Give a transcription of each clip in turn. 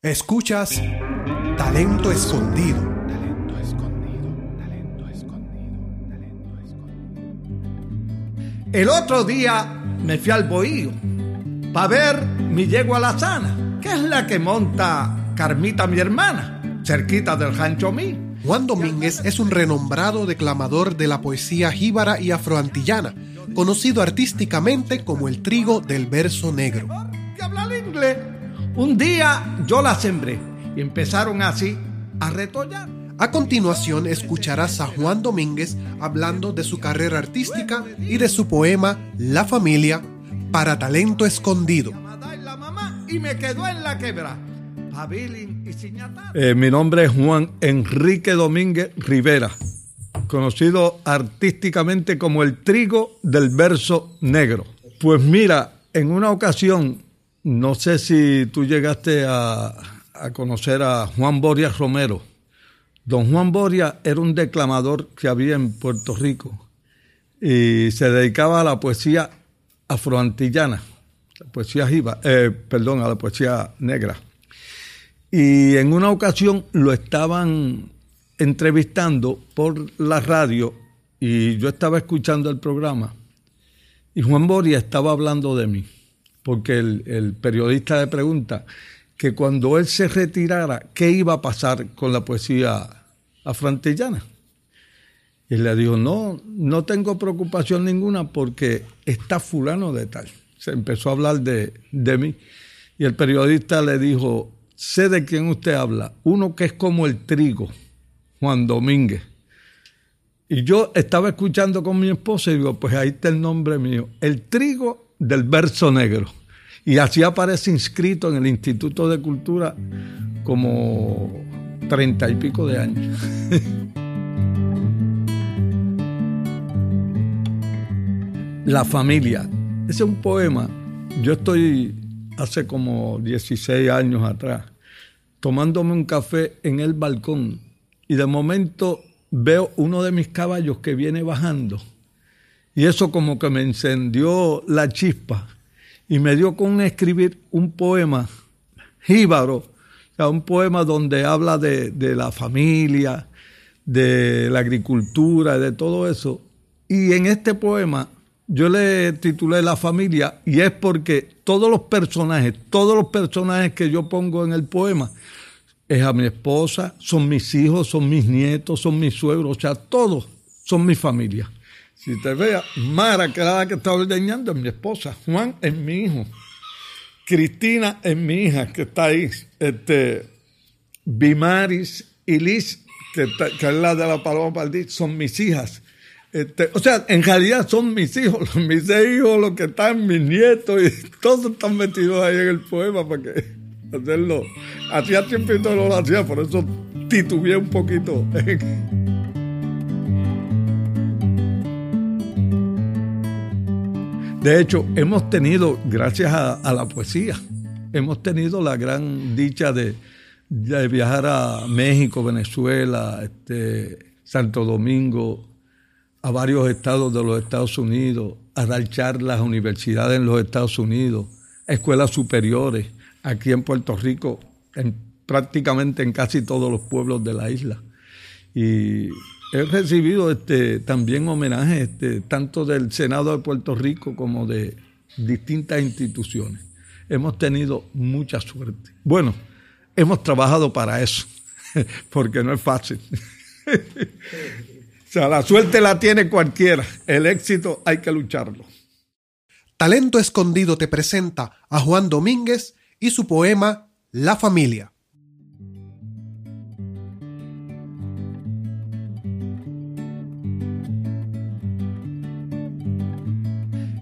Escuchas Talento Escondido. Talento escondido, talento escondido, talento escondido. El otro día me fui al bohío para ver mi yegua la sana, que es la que monta Carmita mi hermana, cerquita del rancho mí. Juan Domínguez es un renombrado declamador de la poesía jíbara y afroantillana, conocido artísticamente como el trigo del verso negro. Que habla el inglés. Un día yo la sembré y empezaron así a retollar. A continuación escucharás a Juan Domínguez hablando de su carrera artística y de su poema La familia para talento escondido. Y me quedó en la quebra. Eh, mi nombre es Juan Enrique Domínguez Rivera, conocido artísticamente como el trigo del verso negro. Pues mira, en una ocasión, no sé si tú llegaste a, conocer a Juan Boria Romero. Don Juan Boria era un declamador que había en Puerto Rico y se dedicaba a la poesía afroantillana, la poesía jiba, eh, perdón, a la poesía negra. Y en una ocasión lo estaban entrevistando por la radio y yo estaba escuchando el programa y Juan Boria estaba hablando de mí, porque el, periodista le pregunta que cuando él se retirara, ¿qué iba a pasar con la poesía afroantillana? Y le dijo, no, no tengo preocupación ninguna porque está fulano de tal. Se empezó a hablar de, de mí. Y el periodista le dijo, sé de quién usted habla, uno que es como el trigo, Juan Domínguez. Y yo estaba escuchando con mi esposa y digo, pues ahí está el nombre mío, el trigo del verso negro. Y así aparece inscrito en el Instituto de Cultura como treinta y pico de años. La familia. Ese es un poema. Yo estoy hace como 16 años atrás tomándome un café en el balcón y de momento veo uno de mis caballos que viene bajando y eso como que me encendió la chispa y me dio con escribir un poema jíbaro, o sea, un poema donde habla de, de la familia, de la agricultura, de todo eso. Y en este poema yo le titulé La familia y es porque todos los personajes, todos los personajes que yo pongo en el poema, es a mi esposa, son mis hijos, son mis nietos, son mis suegros, o sea, todos son mi familia. Si te veas, Mara, que era la que estaba ordeñando, es mi esposa, Juan es mi hijo, Cristina es mi hija, que está ahí, este, Bimaris y Liz, que, que es la de la Paloma Paldí, son mis hijas. Este, o sea, en realidad son mis hijos, mis seis hijos, los que están, mis nietos, y todos están metidos ahí en el poema para que hacerlo. Hacía tiempo y no lo hacía, por eso titubeé un poquito. De hecho, hemos tenido, gracias a, la poesía, hemos tenido la gran dicha de, de viajar a México, Venezuela, este, Santo Domingo, a varios estados de los Estados Unidos, a dar charlas universidades en los Estados Unidos, escuelas superiores, aquí en Puerto Rico, en, prácticamente en casi todos los pueblos de la isla. Y he recibido este, también homenajes este, tanto del Senado de Puerto Rico como de distintas instituciones. Hemos tenido mucha suerte. Bueno, hemos trabajado para eso, porque no es fácil. O sea, la suerte la tiene cualquiera. El éxito hay que lucharlo. Talento Escondido te presenta a Juan Domínguez y su poema La familia.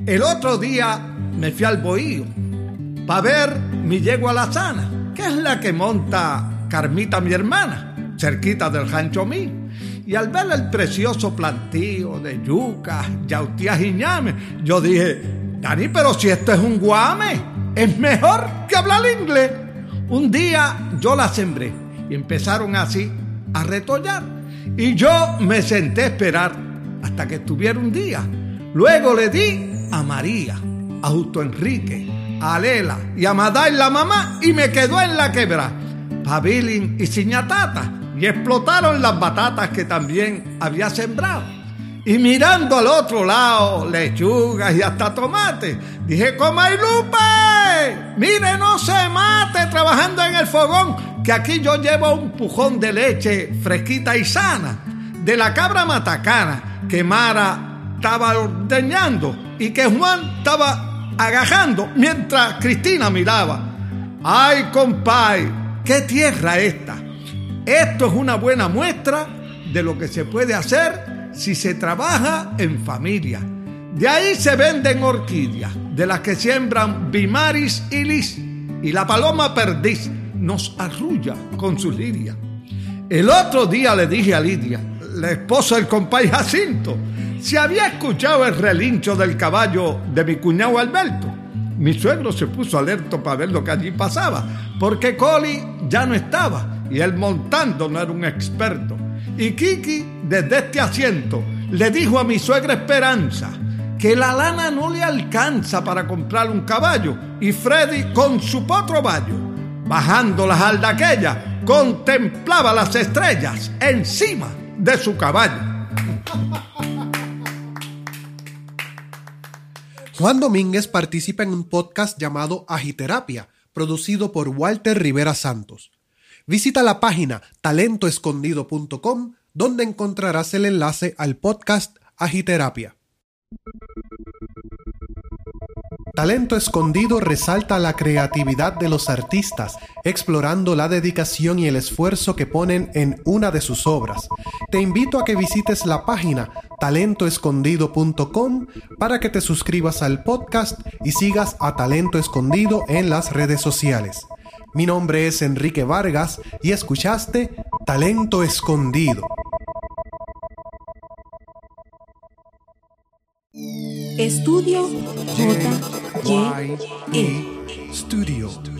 El otro día me fui al bohío para ver mi yegua la sana, que es la que monta Carmita mi hermana, cerquita del rancho mí. Y al ver el precioso plantío de yucas, yautías y ñames, yo dije, Dani, pero si esto es un guame, es mejor que hablar inglés. Un día yo la sembré y empezaron así a retollar. Y yo me senté a esperar hasta que estuviera un día. Luego le di a María, a Justo Enrique, a Lela y a Maday la mamá y me quedó en la quebra. pabilin y ciñatata y explotaron las batatas que también había sembrado. Y mirando al otro lado, lechugas y hasta tomate, dije, Lupe, mire, no se mate trabajando en el fogón, que aquí yo llevo un pujón de leche fresquita y sana, de la cabra matacana, que Mara estaba ordeñando y que Juan estaba agajando mientras Cristina miraba. ¡Ay, compay! ¿Qué tierra esta? Esto es una buena muestra de lo que se puede hacer si se trabaja en familia. De ahí se venden orquídeas, de las que siembran bimaris y lis, y la paloma perdiz nos arrulla con su liria. El otro día le dije a Lidia, la esposa del compay Jacinto, si había escuchado el relincho del caballo de mi cuñado Alberto. Mi suegro se puso alerta para ver lo que allí pasaba, porque Coli ya no estaba y él montando no era un experto. Y Kiki, desde este asiento, le dijo a mi suegra Esperanza que la lana no le alcanza para comprar un caballo y Freddy con su potro vallo, bajando las aldaquellas, contemplaba las estrellas encima de su caballo. Juan Domínguez participa en un podcast llamado Agiterapia, producido por Walter Rivera Santos. Visita la página talentoescondido.com donde encontrarás el enlace al podcast Agiterapia. Talento Escondido resalta la creatividad de los artistas, explorando la dedicación y el esfuerzo que ponen en una de sus obras. Te invito a que visites la página talentoescondido.com para que te suscribas al podcast y sigas a Talento Escondido en las redes sociales. Mi nombre es Enrique Vargas y escuchaste Talento Escondido. Estudio J. Y. E. Studio.